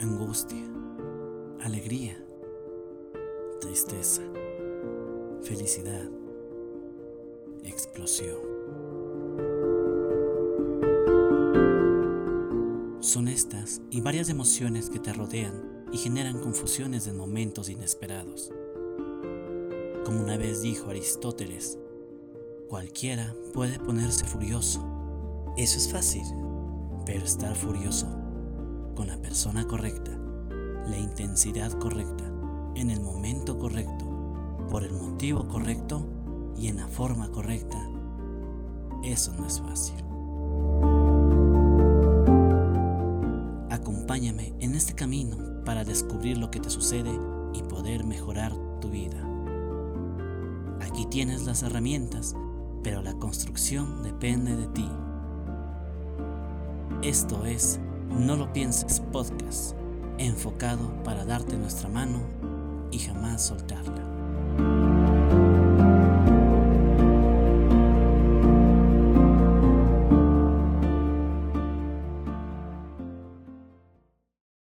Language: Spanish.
angustia, alegría, tristeza, felicidad, explosión. Son estas y varias emociones que te rodean y generan confusiones en momentos inesperados. Como una vez dijo Aristóteles, cualquiera puede ponerse furioso. Eso es fácil, pero estar furioso con la persona correcta, la intensidad correcta, en el momento correcto, por el motivo correcto y en la forma correcta, eso no es fácil. Acompáñame en este camino para descubrir lo que te sucede y poder mejorar tu vida. Aquí tienes las herramientas, pero la construcción depende de ti. Esto es No lo pienses podcast, enfocado para darte nuestra mano y jamás soltarla.